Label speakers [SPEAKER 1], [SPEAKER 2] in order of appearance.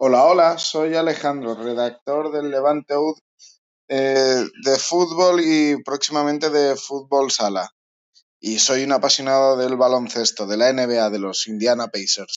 [SPEAKER 1] Hola, hola, soy Alejandro, redactor del Levante Ud eh, de fútbol y próximamente de fútbol sala. Y soy un apasionado del baloncesto, de la NBA, de los Indiana Pacers.